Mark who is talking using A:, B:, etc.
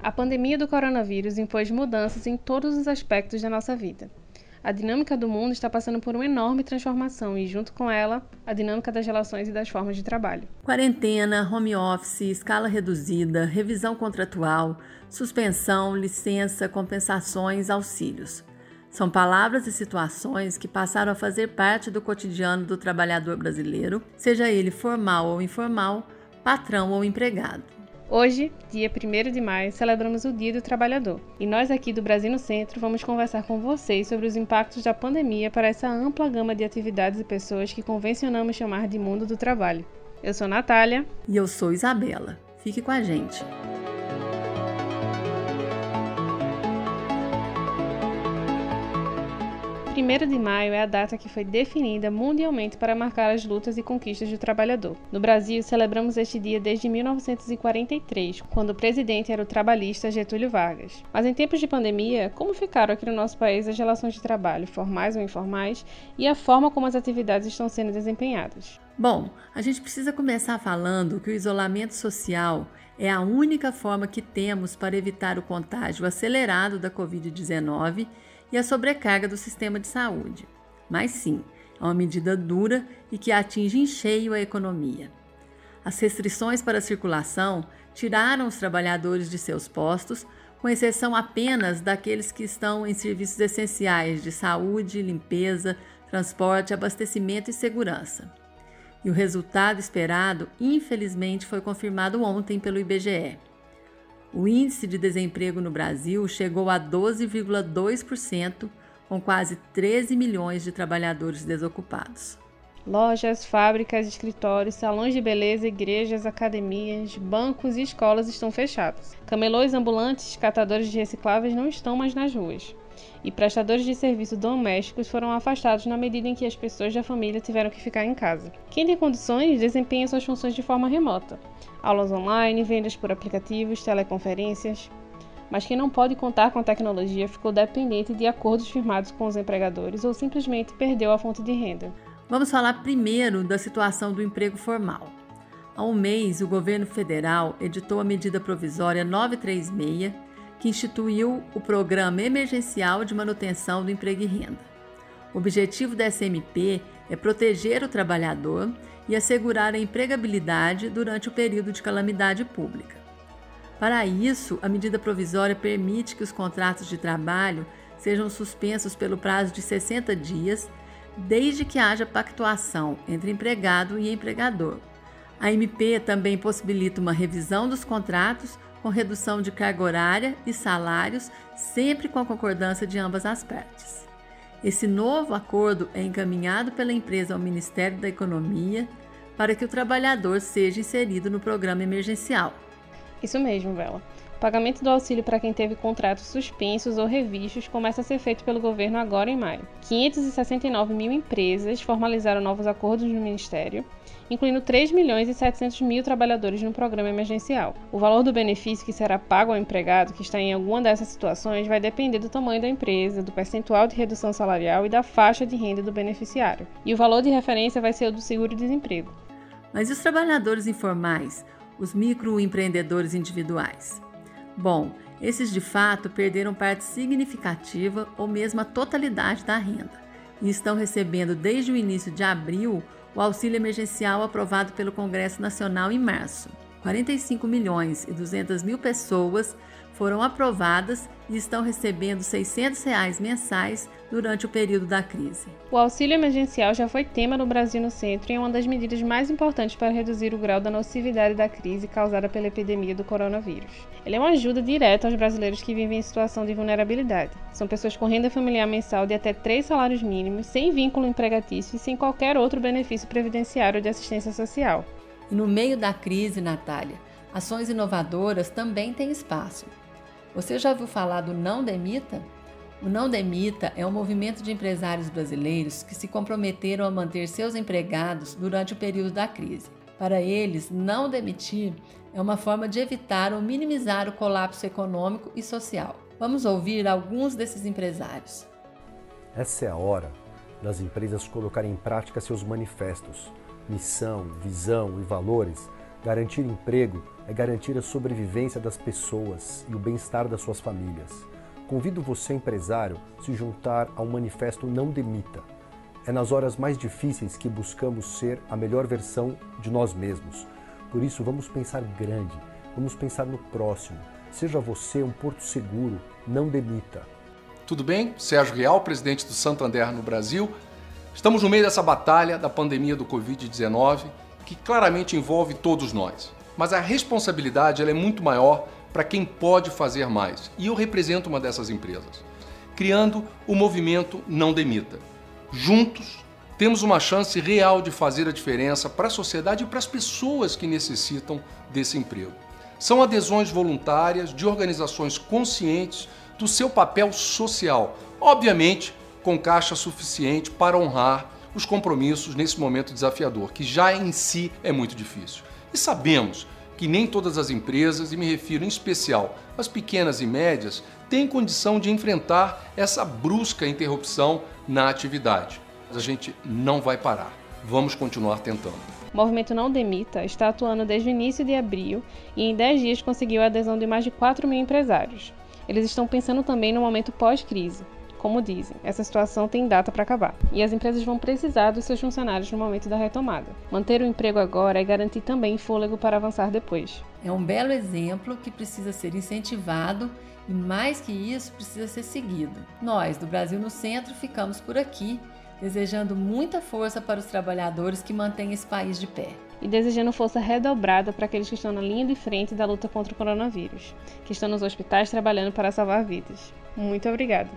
A: A pandemia do coronavírus impôs mudanças em todos os aspectos da nossa vida. A dinâmica do mundo está passando por uma enorme transformação e, junto com ela, a dinâmica das relações e das formas de trabalho.
B: Quarentena, home office, escala reduzida, revisão contratual, suspensão, licença, compensações, auxílios. São palavras e situações que passaram a fazer parte do cotidiano do trabalhador brasileiro, seja ele formal ou informal, patrão ou empregado.
A: Hoje, dia 1 de maio, celebramos o Dia do Trabalhador e nós aqui do Brasil no Centro vamos conversar com vocês sobre os impactos da pandemia para essa ampla gama de atividades e pessoas que convencionamos chamar de mundo do trabalho. Eu sou Natália.
B: E eu sou Isabela. Fique com a gente.
A: 1 de maio é a data que foi definida mundialmente para marcar as lutas e conquistas do trabalhador. No Brasil, celebramos este dia desde 1943, quando o presidente era o trabalhista Getúlio Vargas. Mas em tempos de pandemia, como ficaram aqui no nosso país as relações de trabalho, formais ou informais, e a forma como as atividades estão sendo desempenhadas?
B: Bom, a gente precisa começar falando que o isolamento social é a única forma que temos para evitar o contágio acelerado da Covid-19 e a sobrecarga do sistema de saúde. Mas sim, é uma medida dura e que atinge em cheio a economia. As restrições para a circulação tiraram os trabalhadores de seus postos, com exceção apenas daqueles que estão em serviços essenciais de saúde, limpeza, transporte, abastecimento e segurança. E o resultado esperado, infelizmente, foi confirmado ontem pelo IBGE. O índice de desemprego no Brasil chegou a 12,2%, com quase 13 milhões de trabalhadores desocupados.
A: Lojas, fábricas, escritórios, salões de beleza, igrejas, academias, bancos e escolas estão fechados. Camelôs ambulantes, catadores de recicláveis não estão mais nas ruas e prestadores de serviços domésticos foram afastados na medida em que as pessoas da família tiveram que ficar em casa. Quem tem condições desempenha suas funções de forma remota: aulas online, vendas por aplicativos, teleconferências. Mas quem não pode contar com a tecnologia ficou dependente de acordos firmados com os empregadores ou simplesmente perdeu a fonte de renda.
B: Vamos falar primeiro da situação do emprego formal. Há um mês, o governo federal editou a medida provisória 936 que instituiu o Programa Emergencial de Manutenção do Emprego e Renda. O objetivo da SMP é proteger o trabalhador e assegurar a empregabilidade durante o período de calamidade pública. Para isso, a medida provisória permite que os contratos de trabalho sejam suspensos pelo prazo de 60 dias, desde que haja pactuação entre empregado e empregador. A MP também possibilita uma revisão dos contratos com redução de carga horária e salários, sempre com a concordância de ambas as partes. Esse novo acordo é encaminhado pela empresa ao Ministério da Economia para que o trabalhador seja inserido no programa emergencial.
A: Isso mesmo, Bela. O pagamento do auxílio para quem teve contratos suspensos ou revistos começa a ser feito pelo governo agora em maio. 569 mil empresas formalizaram novos acordos no Ministério incluindo 3 milhões e 700 mil trabalhadores no programa emergencial. O valor do benefício que será pago ao empregado que está em alguma dessas situações vai depender do tamanho da empresa, do percentual de redução salarial e da faixa de renda do beneficiário. E o valor de referência vai ser o do seguro-desemprego.
B: Mas e os trabalhadores informais, os microempreendedores individuais? Bom, esses de fato perderam parte significativa ou mesmo a totalidade da renda e estão recebendo desde o início de abril o auxílio emergencial aprovado pelo Congresso Nacional em março. 45 milhões e 200 mil pessoas foram aprovadas e estão recebendo 600 reais mensais durante o período da crise.
A: O auxílio emergencial já foi tema no Brasil no Centro e é uma das medidas mais importantes para reduzir o grau da nocividade da crise causada pela epidemia do coronavírus. Ele é uma ajuda direta aos brasileiros que vivem em situação de vulnerabilidade. São pessoas com renda familiar mensal de até três salários mínimos, sem vínculo empregatício e sem qualquer outro benefício previdenciário de assistência social.
B: E no meio da crise, Natália, ações inovadoras também têm espaço. Você já ouviu falar do Não Demita? O Não Demita é um movimento de empresários brasileiros que se comprometeram a manter seus empregados durante o período da crise. Para eles, não demitir é uma forma de evitar ou minimizar o colapso econômico e social. Vamos ouvir alguns desses empresários.
C: Essa é a hora das empresas colocarem em prática seus manifestos, missão, visão e valores Garantir emprego é garantir a sobrevivência das pessoas e o bem-estar das suas famílias. Convido você, empresário, a se juntar ao manifesto Não Demita. É nas horas mais difíceis que buscamos ser a melhor versão de nós mesmos. Por isso, vamos pensar grande, vamos pensar no próximo. Seja você um porto seguro, não demita.
D: Tudo bem? Sérgio Real, presidente do Santander no Brasil. Estamos no meio dessa batalha da pandemia do Covid-19, que claramente envolve todos nós. Mas a responsabilidade é muito maior para quem pode fazer mais. E eu represento uma dessas empresas, criando o movimento Não Demita. Juntos, temos uma chance real de fazer a diferença para a sociedade e para as pessoas que necessitam desse emprego. São adesões voluntárias de organizações conscientes do seu papel social, obviamente com caixa suficiente para honrar os compromissos nesse momento desafiador, que já em si é muito difícil. E sabemos que nem todas as empresas, e me refiro em especial às pequenas e médias, têm condição de enfrentar essa brusca interrupção na atividade. Mas a gente não vai parar. Vamos continuar tentando.
A: O movimento Não Demita está atuando desde o início de abril e em 10 dias conseguiu a adesão de mais de 4 mil empresários. Eles estão pensando também no momento pós-crise. Como dizem, essa situação tem data para acabar e as empresas vão precisar dos seus funcionários no momento da retomada. Manter o emprego agora é garantir também fôlego para avançar depois.
B: É um belo exemplo que precisa ser incentivado e, mais que isso, precisa ser seguido. Nós, do Brasil no Centro, ficamos por aqui desejando muita força para os trabalhadores que mantêm esse país de pé.
A: E desejando força redobrada para aqueles que estão na linha de frente da luta contra o coronavírus, que estão nos hospitais trabalhando para salvar vidas. Muito obrigada!